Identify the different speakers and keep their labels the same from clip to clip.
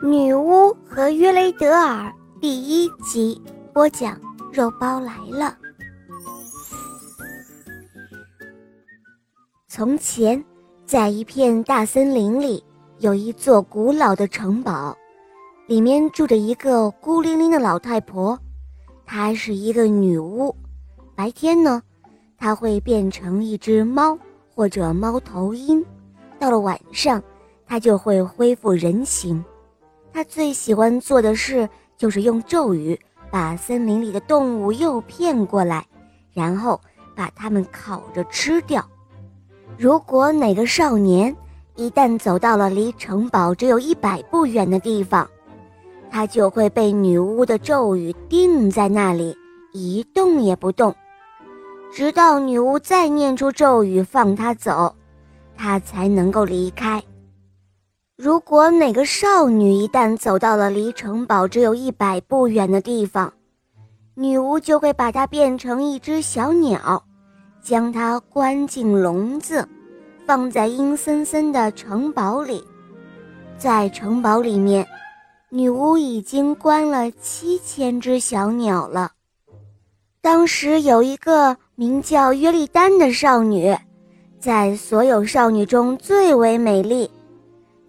Speaker 1: 女巫和约雷德尔第一集播讲，肉包来了。从前，在一片大森林里，有一座古老的城堡，里面住着一个孤零零的老太婆，她是一个女巫。白天呢，她会变成一只猫或者猫头鹰；到了晚上，她就会恢复人形。他最喜欢做的事就是用咒语把森林里的动物诱骗过来，然后把它们烤着吃掉。如果哪个少年一旦走到了离城堡只有一百步远的地方，他就会被女巫的咒语定在那里，一动也不动，直到女巫再念出咒语放他走，他才能够离开。如果哪个少女一旦走到了离城堡只有一百步远的地方，女巫就会把她变成一只小鸟，将她关进笼子，放在阴森森的城堡里。在城堡里面，女巫已经关了七千只小鸟了。当时有一个名叫约丽丹的少女，在所有少女中最为美丽。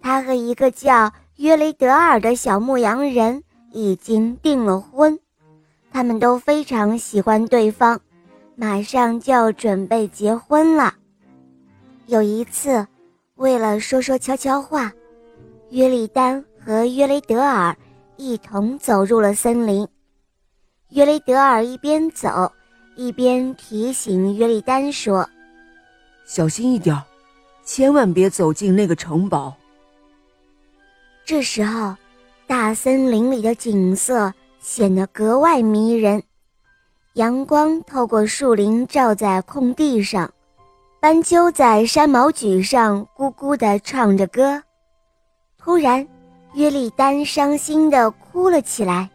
Speaker 1: 他和一个叫约雷德尔的小牧羊人已经订了婚，他们都非常喜欢对方，马上就要准备结婚了。有一次，为了说说悄悄话，约丽丹和约雷德尔一同走入了森林。约雷德尔一边走，一边提醒约丽丹说：“
Speaker 2: 小心一点，千万别走进那个城堡。”
Speaker 1: 这时候，大森林里的景色显得格外迷人。阳光透过树林照在空地上，斑鸠在山毛榉上咕咕地唱着歌。突然，约丽丹伤心地哭了起来，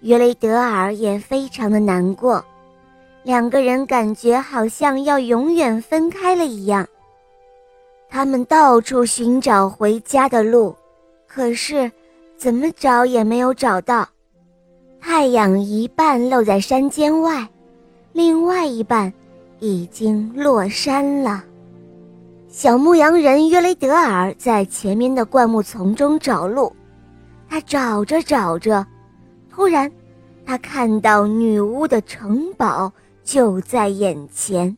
Speaker 1: 约雷德尔也非常的难过，两个人感觉好像要永远分开了一样。他们到处寻找回家的路。可是，怎么找也没有找到。太阳一半露在山间外，另外一半已经落山了。小牧羊人约雷德尔在前面的灌木丛中找路，他找着找着，突然，他看到女巫的城堡就在眼前。